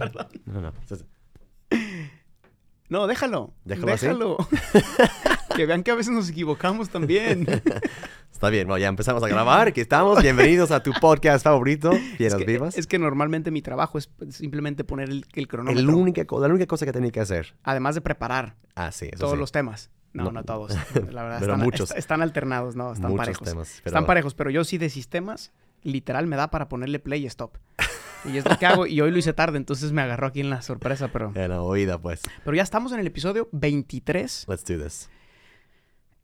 Perdón. No, no. No, déjalo. ¿Déjalo que vean que a veces nos equivocamos también. Está bien, bueno, ya empezamos a grabar. Aquí estamos. Bienvenidos a tu podcast favorito, Piedras es, que, Vivas. es que normalmente mi trabajo es simplemente poner el, el cronómetro. El única, la única cosa que tenía que hacer. Además de preparar Ah, sí, eso todos sí. los temas. No, no, No. todos. La verdad, Pero están, muchos. est- están alternados, no, están Muchos parejos. temas. pero- Están parejos, pero yo sí de sistemas, literal me da para ponerle play y stop. Y es lo que hago, y hoy lo hice tarde, entonces me agarró aquí en la sorpresa, pero... En la oída, pues. Pero ya estamos en el episodio 23, Let's do this.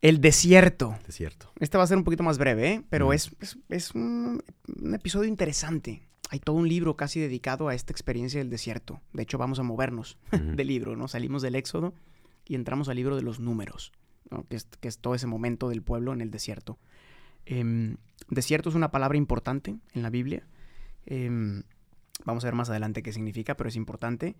El Desierto. Es cierto. Este va a ser un poquito más breve, ¿eh? Pero Mm. es, es, es un, un episodio interesante. Hay todo un libro casi dedicado a esta experiencia del desierto. De hecho, vamos a movernos Ujú. del libro, ¿no? Salimos del Éxodo y entramos al libro de los números, ¿no? que, es, que es todo ese momento del pueblo en el desierto. Em, desierto es una palabra importante en la Biblia. Em, vamos a ver más adelante qué significa, pero es importante.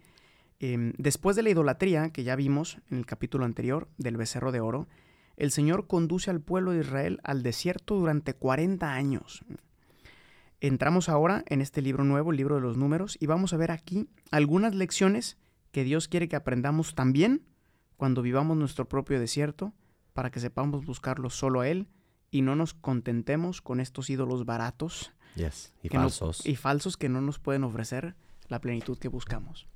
Em, después de la idolatría que ya vimos en el capítulo anterior del becerro de oro, el Señor conduce al pueblo de Israel al desierto durante 40 años. Entramos ahora en este libro nuevo, el libro de los números, y vamos a ver aquí algunas lecciones que Dios quiere que aprendamos también cuando vivamos nuestro propio desierto, para que sepamos buscarlo solo a Él y no nos contentemos con estos ídolos baratos Yes. Y no- falsos. y falsos que no nos pueden ofrecer la plenitud que buscamos.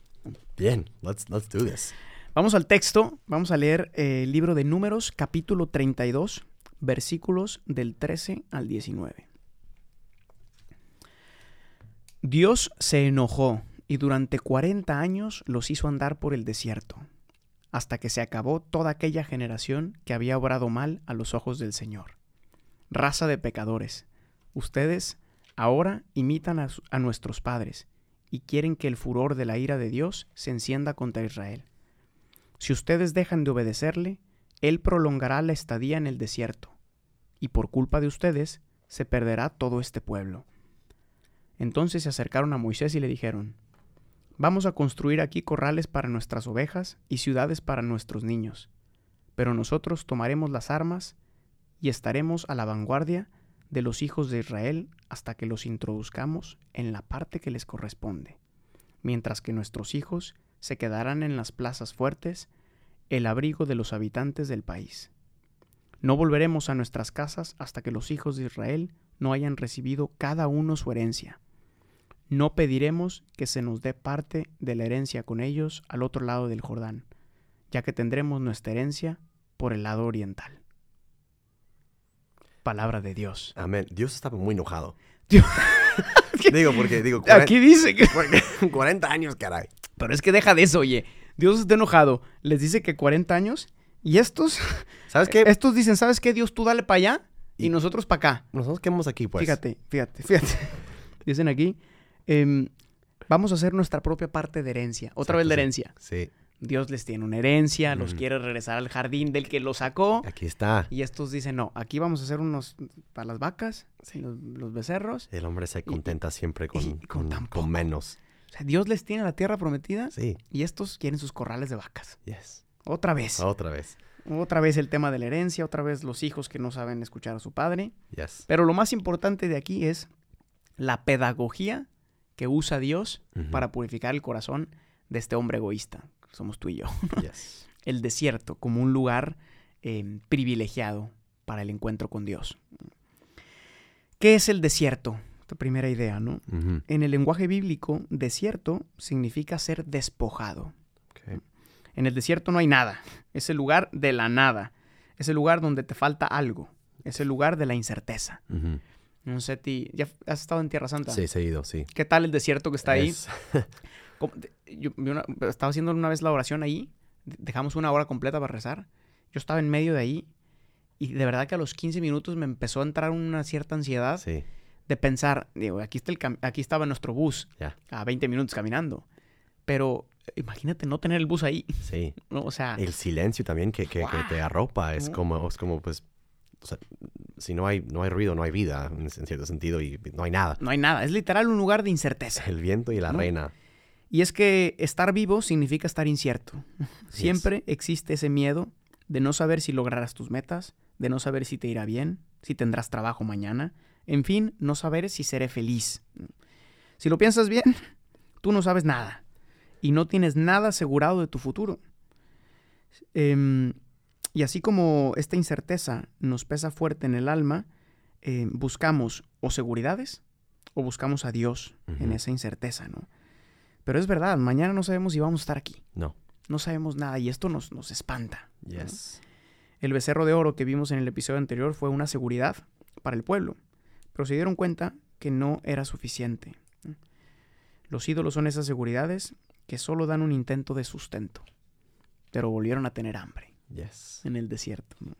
Bien. Let's, let's do this. Vamos al texto, vamos a leer eh, el libro de Números, capítulo 32, versículos del 13 al 19. Dios se enojó y durante 40 años los hizo andar por el desierto, hasta que se acabó toda aquella generación que había obrado mal a los ojos del Señor. Raza de pecadores, ustedes ahora imitan a, nuestros padres y quieren que el furor de la ira de Dios se encienda contra Israel. Si ustedes dejan de obedecerle, Él prolongará la estadía en el desierto, y por culpa de ustedes se perderá todo este pueblo. Entonces se acercaron a Moisés y le dijeron, Vamos a construir aquí corrales para nuestras ovejas y ciudades para nuestros niños, pero nosotros tomaremos las armas y estaremos a la vanguardia de los hijos de Israel hasta que los introduzcamos en la parte que les corresponde, mientras que nuestros hijos se quedarán en las plazas fuertes, el abrigo de los habitantes del país. No volveremos a nuestras casas hasta que los hijos de Israel no hayan recibido cada uno su herencia. No pediremos que se nos dé parte de la herencia con ellos al otro lado del Jordán, ya que tendremos nuestra herencia por el lado oriental. Palabra de Dios. Amén. Dios estaba muy enojado. Dios- digo, porque digo, 40, Aquí dice que... 40 años, caray. Pero es que deja de eso, oye. Dios está enojado. Les dice que 40 años. Y estos, ¿Sabes qué? estos dicen, ¿sabes qué? Dios, tú dale para allá y, Y- nosotros para acá. Nosotros quedamos aquí, pues. Fíjate, fíjate, fíjate. Dicen aquí, em, vamos a hacer nuestra propia parte de herencia. Otra Exacto, vez la sí. herencia. Sí, Dios les tiene una herencia, los quiere regresar al jardín del que los sacó. aquí está. Y estos dicen, no, aquí vamos a hacer unos para las vacas, los, los becerros. El hombre se contenta siempre con, y con con, tan con poco. menos. O sea, Dios les tiene la tierra prometida Sí, y estos quieren sus corrales de vacas. yes. Otra vez. Otra vez. Otra vez el tema de la herencia, otra vez los hijos que no saben escuchar a su padre. Yes. Pero lo más importante de aquí es la pedagogía que usa Dios para purificar el corazón de este hombre egoísta. Somos tú y yo. Yes. El desierto como un lugar eh, privilegiado para el encuentro con Dios. ¿Qué es el desierto? Esta primera idea, ¿no? En el lenguaje bíblico, desierto significa ser despojado. En el desierto no hay nada. Es el lugar de la nada. Es el lugar donde te falta algo. Es el lugar de la incerteza. No sé, ti, ¿ya has estado en Tierra Santa? Sí, seguido, sí. ¿Qué tal el desierto que está ahí? Es- ¿Cómo- de- Yo, una- estaba haciendo una vez la oración ahí. de- Dejamos una hora completa para rezar. Yo estaba en medio de ahí. Y de verdad que a los 15 minutos me empezó a entrar una cierta ansiedad sí. de pensar, digo, aquí, está el aquí estaba nuestro bus a 20 minutos caminando, pero imagínate no tener el bus ahí, Sí. ¿no? O sea, El silencio también que, que- que te arropa es como, es como pues, o sea, si no hay, no hay ruido, no hay vida en, en cierto sentido y no hay nada. no hay nada, es literal un lugar de incerteza. El viento y la No. reina. Y es que estar vivo significa estar incierto. Siempre existe ese miedo de no saber si lograrás tus metas, de no saber si te irá bien, si tendrás trabajo mañana, en fin, no saber si seré feliz. Si lo piensas bien, tú no sabes nada y no tienes nada asegurado de tu futuro. Em, y así como esta incerteza nos pesa fuerte en el alma, eh, buscamos o seguridades o buscamos a Dios en esa incerteza, ¿no? Pero es verdad, mañana no sabemos si vamos a estar aquí. No. No sabemos nada y esto nos, nos espanta. Yes. El becerro de oro que vimos en el episodio anterior fue una seguridad para el pueblo, pero se dieron cuenta que no era suficiente. Los ídolos son esas seguridades que solo dan un intento de sustento, pero volvieron a tener hambre Yes. en el desierto. ¿no?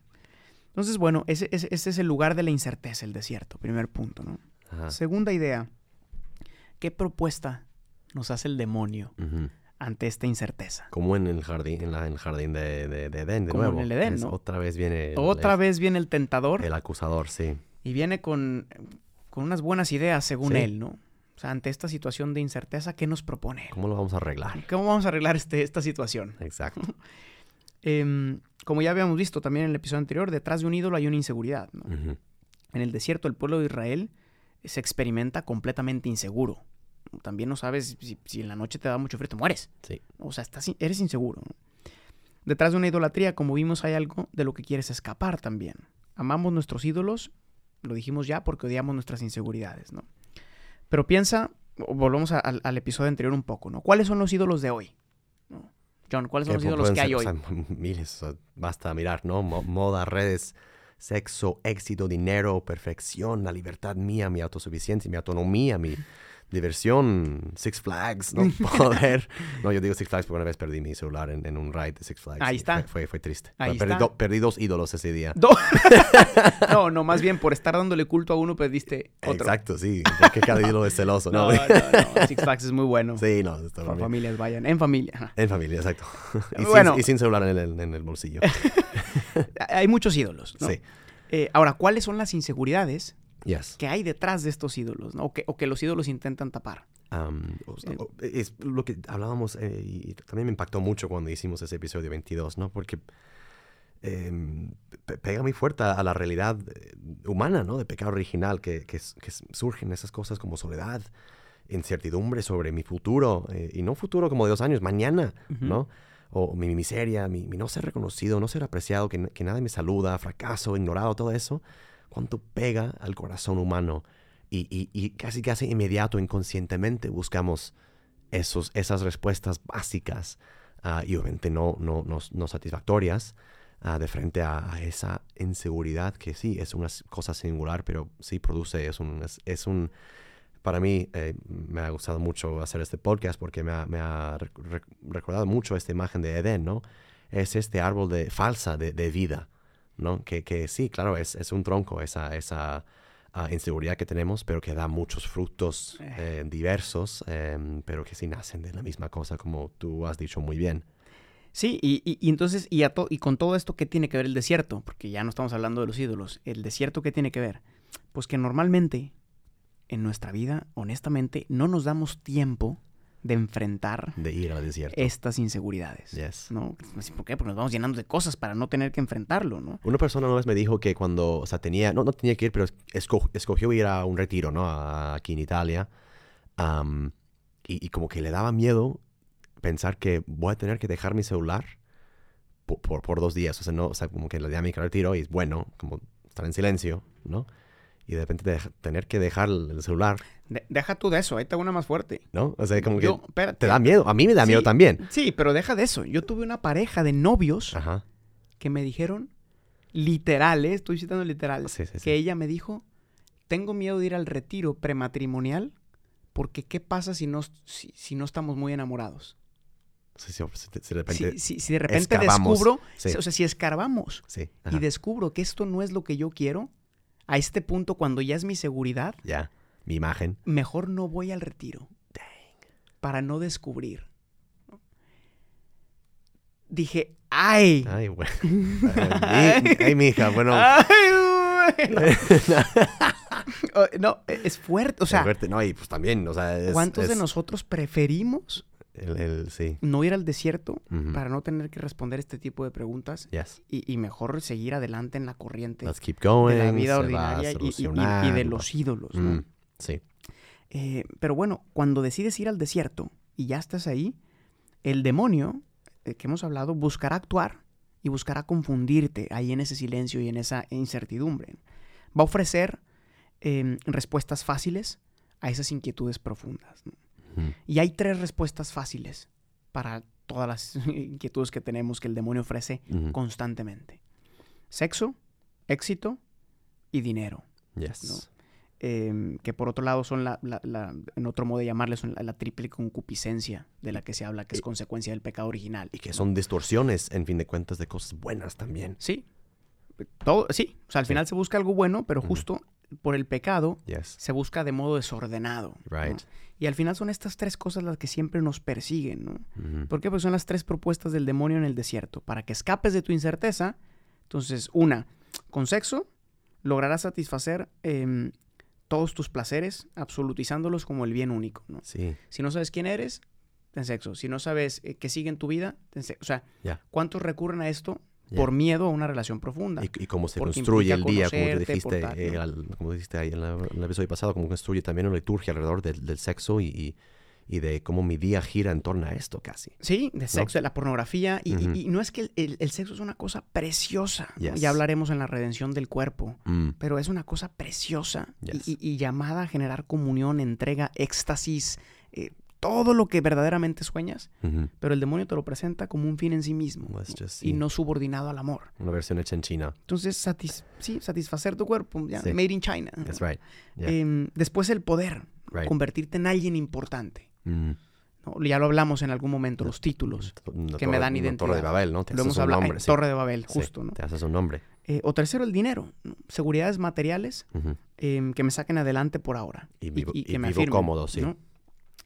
Entonces, bueno, ese, ese- ese es el lugar de la incerteza, el desierto, primer punto. ¿no? Ajá. Segunda idea, ¿qué propuesta nos hace el demonio ante esta incerteza? Como en el jardín, en, la- en el jardín de, de- de Edén, de Como en nuevo. el Edén, Es- ¿no? Otra vez viene el, Otra el- vez viene el tentador el acusador, sí. y viene con, con unas buenas ideas, según Sí. él, ¿no? O sea, ante esta situación de incerteza, ¿qué nos propone? ¿Cómo lo vamos a arreglar? ¿Cómo vamos a arreglar este, esta situación? Exacto. Em, como ya habíamos visto también en el episodio anterior, detrás de un ídolo hay una inseguridad. En el desierto, el pueblo de Israel se experimenta completamente inseguro. También no sabes si, si en la noche te da mucho frío, te mueres. Sí. O sea, estás, eres inseguro. Detrás de una idolatría, como vimos, hay algo de lo que quieres escapar también. Amamos nuestros ídolos, lo dijimos ya, porque odiamos nuestras inseguridades, ¿no? Pero piensa, volvemos a- al, al episodio anterior un poco, ¿no? ¿Cuáles son los ídolos de hoy? ¿No? John, ¿cuáles son los pu- ídolos que hay hoy? sea, miles, basta mirar, ¿no? Mo- moda, redes, sexo, éxito, dinero, perfección, la libertad mía, mi autosuficiencia, mi autonomía, mi diversión, Six Flags, ¿no? Poder. No, yo digo Six Flags porque una vez perdí mi celular en, en un ride de Six Flags. Ahí está. Fue, fue, fue triste. Ahí perdí, está. do- perdí dos ídolos ese día. Do- no, no, más bien por estar dándole culto a uno perdiste otro. Exacto, sí. Que cada ídolo es celoso, No, ¿no? no, no, Six Flags es muy bueno. Sí, no, está Por bien. familias vayan, en familia. En familia, exacto. y, Bueno. sin, y sin celular en el, en el bolsillo. Hay muchos ídolos, ¿no? Sí. Eh, ahora, ¿cuáles son las inseguridades Yes. que hay detrás de estos ídolos, ¿no? O que, o que los ídolos intentan tapar. O Eh, o- es lo que hablábamos eh, y también me impactó mucho cuando hicimos ese episodio 22, ¿no? Porque em, pe- pega muy fuerte a la realidad eh, humana, ¿no? De pecado original, que, que que surgen esas cosas como soledad, incertidumbre sobre mi futuro, eh, y no futuro como de dos años, mañana. ¿no? O mi miseria, mi, mi no ser reconocido, no ser apreciado, que nadie me saluda, fracaso, ignorado, todo eso, cuánto pega al corazón humano. Y, y- casi casi inmediato, inconscientemente, buscamos esos, esas respuestas básicas ah, y obviamente no, no, no, no satisfactorias ah, de frente a, esa inseguridad que sí es una cosa singular, pero sí produce, es un, es, un para mí eh, me ha gustado mucho hacer este podcast porque me ha, me ha rec- rec- recordado mucho esta imagen de Edén, ¿no? Es este árbol de falsa de vida, ¿no? Que, que sí, claro, es, es un tronco, esa, esa ah, inseguridad que tenemos, pero que da muchos frutos eh, diversos, em, pero que sí nacen de la misma cosa, como tú has dicho muy bien. Sí, y, y- y entonces, y, a to- y con todo esto, ¿qué tiene que ver el desierto? Porque ya no estamos hablando de los ídolos. ¿El desierto qué tiene que ver? Pues que normalmente en nuestra vida, honestamente, no nos damos tiempo de enfrentar De ir al desierto. estas inseguridades. Yes. ¿No? Así, ¿Por qué? Porque nos vamos llenando de cosas para no tener que enfrentarlo, ¿no? Una persona una vez me dijo que cuando, o sea, tenía, no, no tenía que ir, pero esco- escogió ir a un retiro, ¿no? A- aquí en Italia. Am, y, y como que le daba miedo pensar que voy a tener que dejar mi celular por, por, por dos días. O sea, no, o sea, como que la dinámica del retiro y es bueno, como estar en silencio, ¿no? Y de repente tener que dejar el el celular, De- deja tú de eso, ahí te hago una más fuerte. ¿no? O sea, como que Yo, te da miedo. A mí me da miedo también. Sí, pero deja de eso. Yo tuve una pareja de novios Ajá. que me dijeron, literal, ¿eh? estoy citando literal, Sí, sí, sí. que ella me dijo, tengo miedo de ir al retiro prematrimonial porque ¿qué pasa si no, si, si no estamos muy enamorados? Sí, si, si de repente... Si, si- de repente descubro, o sea, si escarbamos y descubro que esto no es lo que yo quiero, A este punto, cuando ya es mi seguridad, Ya. Mi imagen. mejor no voy al retiro. Para no descubrir. Dije, ¡ay! Ay, bueno. Ay, mi- ay, mija, bueno. ¡Ay, bueno! No, es fuerte. O sea, verte- no, y pues también, o sea, es, ¿cuántos de es nosotros preferimos El, el- sí. no ir al desierto para no tener que responder este tipo de preguntas Yes. y, y mejor seguir adelante en la corriente Let's keep going. de la vida ordinaria y- de los ídolos? ¿no? Mm, sí. Eh, pero bueno, cuando decides ir al desierto y ya estás ahí, el demonio eh, que hemos hablado buscará actuar y buscará confundirte ahí en ese silencio y en esa incertidumbre. Va a ofrecer em, respuestas fáciles a esas inquietudes profundas. ¿no? Y hay tres respuestas fáciles para todas las inquietudes que tenemos que el demonio ofrece constantemente. Sexo, éxito y dinero. Yes. ¿no? em, que por otro lado son la, la- la- en otro modo de llamarles, son la, la triple concupiscencia de la que se habla, que es Y- consecuencia del pecado original. Y que son distorsiones, en fin de cuentas, de cosas buenas también. Sí, todo, sí, o sea, al Sí. final se busca algo bueno, pero justo por el pecado Yes. se busca de modo desordenado. ¿no? Right. Y al final son estas tres cosas las que siempre nos persiguen, ¿no? Ujú. ¿Por qué? Pues son las tres propuestas del demonio en el desierto. Para que escapes de tu incerteza, entonces, una, con sexo lograrás satisfacer em, todos tus placeres, absolutizándolos como el bien único, ¿no? Sí. Si no sabes quién eres, ten sexo. Si no sabes eh, qué sigue en tu vida, ten sexo. O sea. ¿cuántos recurren a esto Por miedo a una relación profunda? Y, y cómo se construye el día, como te conocerte, dijiste, eh, como dijiste ahí en, la- en el episodio pasado, cómo construye también una liturgia alrededor del, del sexo y, y- y de cómo mi día gira en torno a esto casi. Sí, de sexo, de la pornografía. Y, y- no es que el, el- el sexo es una cosa preciosa. Ya hablaremos en la redención del cuerpo. Mm, Pero es una cosa preciosa y- Yes. y, y llamada a generar comunión, entrega, éxtasis, eh, todo lo que verdaderamente sueñas. Pero el demonio te lo presenta como un fin en sí mismo Let's ¿no? just y no subordinado al amor. Una versión hecha en China. Entonces, satis- sí, satisfacer tu cuerpo, ya, Sí. made in China. That's right. Yeah. Em, después el poder, Right. convertirte en alguien importante. Mm. ¿no? Ya lo hablamos en algún momento, los títulos. Una que me dan una identidad. Torre de Babel, ¿no? Te Lo haces hemos un hablado nombre. en. Torre de Babel, justo. ¿no? Te haces un nombre. Eh, o tercero, el dinero. Seguridades materiales em, que me saquen adelante por ahora. Y vivo- y que me vivo afirmen, cómodo, sí. ¿no?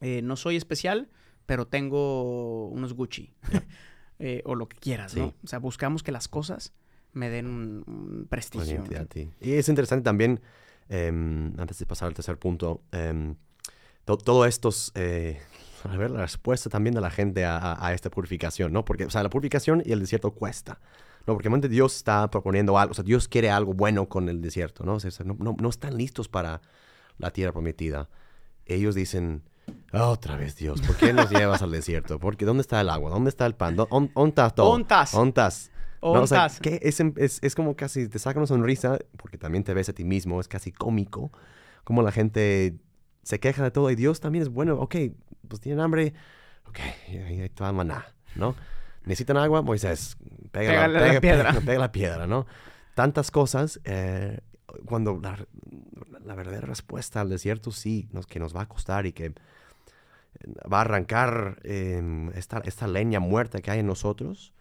Eh, no soy especial, pero tengo unos Gucci. Eh, o lo que quieras, ¿no? O sea, buscamos que las cosas me den un, prestigio. Y es interesante también, em, antes de pasar al tercer punto, em, to- todo esto es, eh, a ver, la respuesta también de la gente a, a- a esta purificación, ¿no? Porque, o sea, la purificación y el desierto cuesta, ¿no? Porque realmente Dios está proponiendo algo, o sea, Dios quiere algo bueno con el desierto, ¿no? O sea, no, no- no están listos para la tierra prometida. Ellos dicen, otra vez Dios, ¿por qué nos llevas al desierto? Porque ¿dónde está el agua? ¿Dónde está el pan? ¿Dó- on- ¿Dónde está todo? Ontas. ¿Ontas? No, o sea, que es, es, es como casi te saca una sonrisa, porque también te ves a ti mismo, es casi cómico, como la gente se queja de todo y Dios también es bueno, ok, pues tienen hambre, ok, ahí está maná, ¿no? Necesitan agua, Moisés, pega Pégale la, la pega- piedra. pega- pega la piedra, ¿no? Tantas cosas, eh, cuando la, la verdadera respuesta al desierto sí, nos, que nos va a costar y que va a arrancar eh, esta, esta leña muerta que hay en nosotros.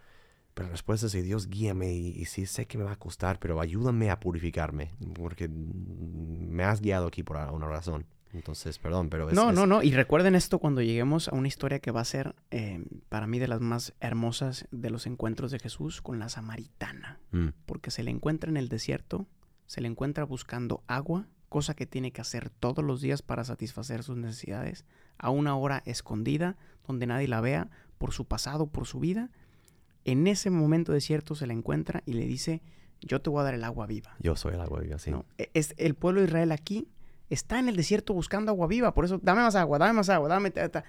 Pero la respuesta es, sí, Dios guíame y, y sí sé que me va a costar, pero ayúdame a purificarme, porque me has guiado aquí por una razón. Entonces, perdón, pero es... No, es- no, no. Y recuerden esto cuando lleguemos a una historia que va a ser, eh, para mí, de las más hermosas de los encuentros de Jesús con la samaritana. Mm, Porque se le encuentra en el desierto, se le encuentra buscando agua, cosa que tiene que hacer todos los días para satisfacer sus necesidades, a una hora escondida, donde nadie la vea, por su pasado, por su vida. En ese momento desierto se le encuentra y le dice, yo te voy a dar el agua viva. yo soy el agua viva, sí. ¿no? E- Es, el pueblo de Israel aquí está en el desierto buscando agua viva, por eso dame más agua, dame más agua, dame... ta, ta".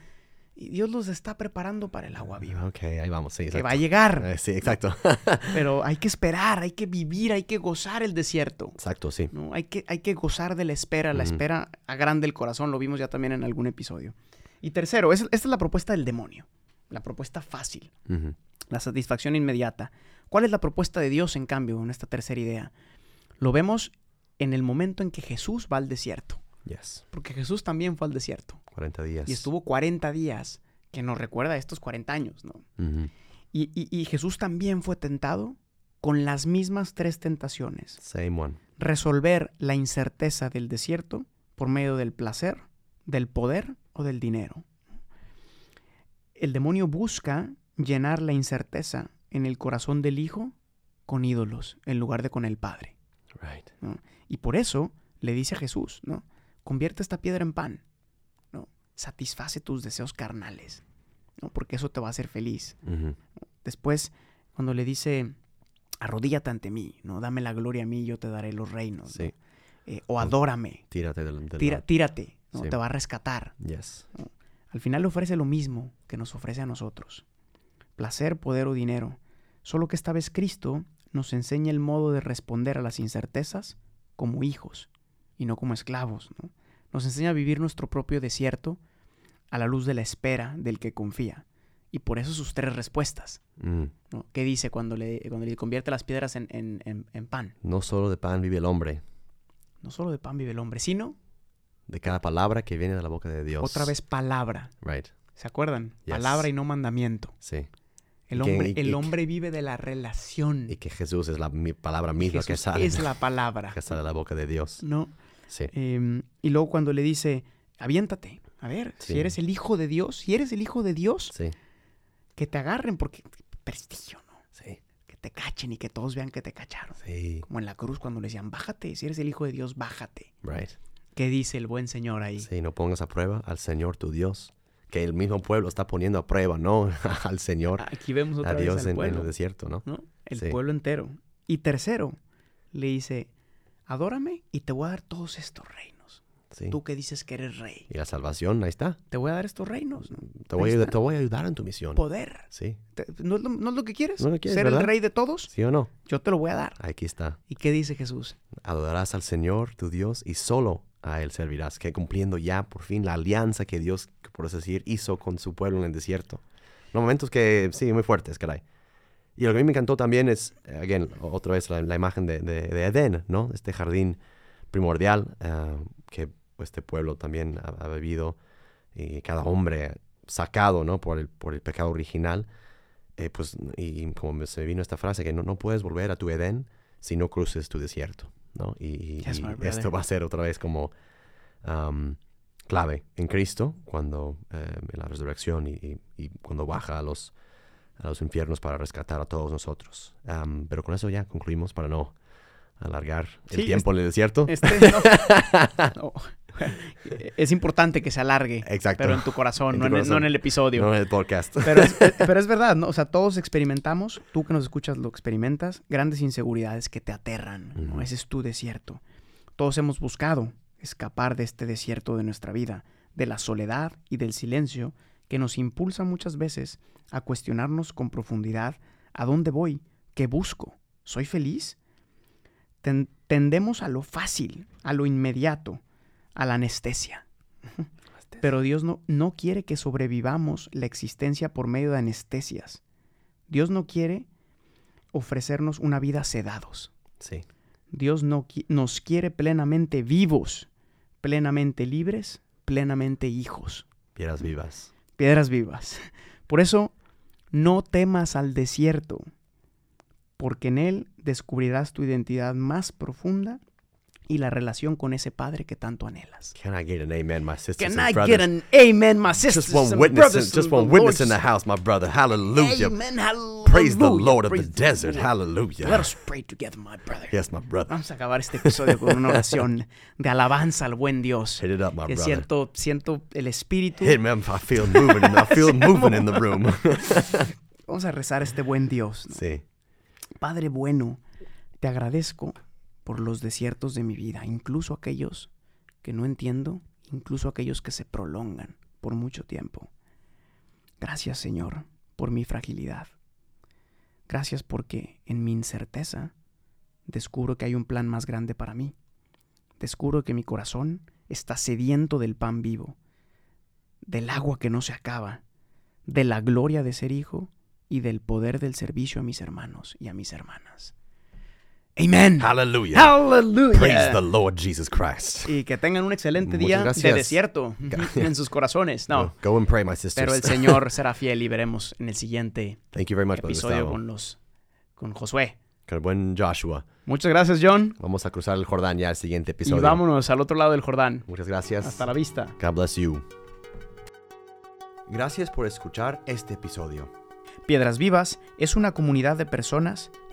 Y Dios los está preparando para el agua viva, Ok, ahí vamos, sí, que va a llegar, Eh, sí, exacto. pero hay que esperar, hay que vivir, hay que gozar el desierto. exacto, sí. ¿no? Hay, que, hay que gozar de la espera, la Ujú. espera agranda el corazón, lo vimos ya también en algún episodio. Y tercero, es- esta es la propuesta del demonio, la propuesta fácil, la satisfacción inmediata. ¿Cuál es la propuesta de Dios, en cambio, en esta tercera idea? Lo vemos en el momento en que Jesús va al desierto, Yes. porque Jesús también fue al desierto 40 días. y estuvo 40 días, que nos recuerda a estos 40 años, ¿no? Y, y- y Jesús también fue tentado con las mismas tres tentaciones. Same one. resolver la incerteza del desierto por medio del placer, del poder o del dinero. El demonio busca llenar la incerteza en el corazón del hijo con ídolos en lugar de con el padre. Right. ¿no? Y por eso le dice a Jesús, ¿no? Convierte esta piedra en pan, ¿no? Satisface tus deseos carnales, ¿no? Porque eso te va a hacer feliz. Después, cuando le dice, arrodíllate ante mí, ¿no? Dame la gloria a mí, yo te daré los reinos. ¿no? Sí. Eh, o adórame, Tírate del, del tira- tírate, ¿no? Sí. Te va a rescatar. Yes. Al final le ofrece lo mismo que nos ofrece a nosotros. Placer, poder o dinero. Solo que esta vez Cristo nos enseña el modo de responder a las incertezas como hijos y no como esclavos. ¿no? Nos enseña a vivir nuestro propio desierto a la luz de la espera del que confía. Y por eso sus tres respuestas. Mm. ¿no? ¿Qué dice cuando le, cuando le convierte las piedras en, en- en- en pan? No solo de pan vive el hombre, No solo de pan vive el hombre, sino de cada palabra que viene de la boca de Dios. otra vez palabra. Right. ¿Se acuerdan? Yes. Palabra y no mandamiento. Sí. El que- hombre, y- el hombre vive de la relación. Y que Jesús es la mi- palabra misma que sale, es la palabra. que sale de la boca de Dios. ¿no? Sí. Em, y luego cuando le dice, aviéntate, a ver, Sí. si eres el hijo de Dios, si eres el hijo de Dios, Sí. que te agarren porque prestigio, ¿no? Sí. Que te cachen y que todos vean que te cacharon. Sí. Como en la cruz cuando le decían, bájate, si eres el hijo de Dios, bájate. Right. ¿Qué dice el buen Señor ahí? Sí, no pongas a prueba al Señor tu Dios. Que el mismo pueblo está poniendo a prueba, ¿no? al Señor, Aquí vemos otra a vez Dios al en, el desierto, ¿no? ¿no? El pueblo entero. Y tercero, le dice, adórame y te voy a dar todos estos reinos. Sí. Tú que dices que eres rey, Y la salvación, ahí está. te voy a dar estos reinos, ¿no? Te voy, a, está. te voy a ayudar en tu misión. Poder. Sí. Te- ¿No es, lo, no es lo que quieres? No lo quieres, ¿Ser ¿verdad? el rey de todos? ¿Sí o no? Yo te lo voy a dar. Aquí está. ¿Y qué dice Jesús? Adorarás al Señor tu Dios y solo a Él servirás. Que cumpliendo ya por fin la alianza que Dios, por así decir, hizo con su pueblo en el desierto. No, momentos que, sí, muy fuertes, caray. Y lo que a mí me encantó también es, eh, again, otra vez la, la imagen de, de- de Edén, ¿no? Este jardín primordial ah, que este pueblo también ha, ha vivido y cada hombre sacado, ¿no? Por el, por el pecado original. Eh, pues, y como se vino esta frase, que no, no puedes volver a tu Edén si no cruces tu desierto, ¿no? Y, Yes, y my esto va a ser otra vez como am, clave en Cristo cuando eh, en la resurrección y cuando baja a los, a los infiernos para rescatar a todos nosotros. Pero con eso ya concluimos para no alargar el Sí, tiempo en el desierto. Este, no. No. Es importante que se alargue, Exacto. pero en tu corazón, En no, en el, no corazón. en el episodio. no en el podcast. Pero, es, pero es verdad, ¿no? O sea, todos experimentamos, tú que nos escuchas lo experimentas, grandes inseguridades que te aterran, ¿no? Ujú. Ese es tu desierto. Todos hemos buscado escapar de este desierto de nuestra vida, de la soledad y del silencio que nos impulsa muchas veces a cuestionarnos con profundidad a dónde voy, qué busco, ¿soy feliz? Ten- tendemos a lo fácil, a lo inmediato, a la anestesia. Pero Dios no, no quiere que sobrevivamos la existencia por medio de anestesias. Dios no quiere ofrecernos una vida sedados. Sí. Dios no, qui- nos quiere plenamente vivos, plenamente libres, plenamente hijos, Piedras vivas. Piedras vivas. Por eso, no temas al desierto, porque en él descubrirás tu identidad más profunda y la relación con ese Padre que tanto anhelas. Can I get an amen, my sisters Can and I brothers? get an amen, my sisters just one and witness, in, just one witness in the house, my brother. Hallelujah. Amen, hallelujah. Praise the Lord of the desert. Hallelujah. Let us pray together, my brother. Yes, my brother. Vamos a acabar este episodio con una oración de alabanza al buen Dios. Hit it up, my Que brother. siento, siento el espíritu. Hit me. I feel moving. In, I feel moving in the room. Vamos a rezar a este buen Dios. ¿no? sí. Padre bueno, te agradezco por los desiertos de mi vida, incluso aquellos que no entiendo, incluso aquellos que se prolongan por mucho tiempo. Gracias, Señor, por mi fragilidad. Gracias porque en mi incerteza descubro que hay un plan más grande para mí. Descubro que mi corazón está sediento del pan vivo, del agua que no se acaba, de la gloria de ser hijo y del poder del servicio a mis hermanos y a mis hermanas. Amén. Hallelujah. Hallelujah. Praise the Lord Jesus Christ. Y que tengan un excelente Muchas día de desierto en sus corazones. No, Go, go and pray, my sisters. pero el Señor será fiel y veremos en el siguiente Thank you very much, episodio con los con Josué. Que el buen Joshua. Muchas gracias, John. Vamos a cruzar el Jordán ya el siguiente episodio. Y vámonos al otro lado del Jordán. Muchas gracias. Hasta la vista. God bless you. Gracias por escuchar este episodio. Piedras Vivas es una comunidad de personas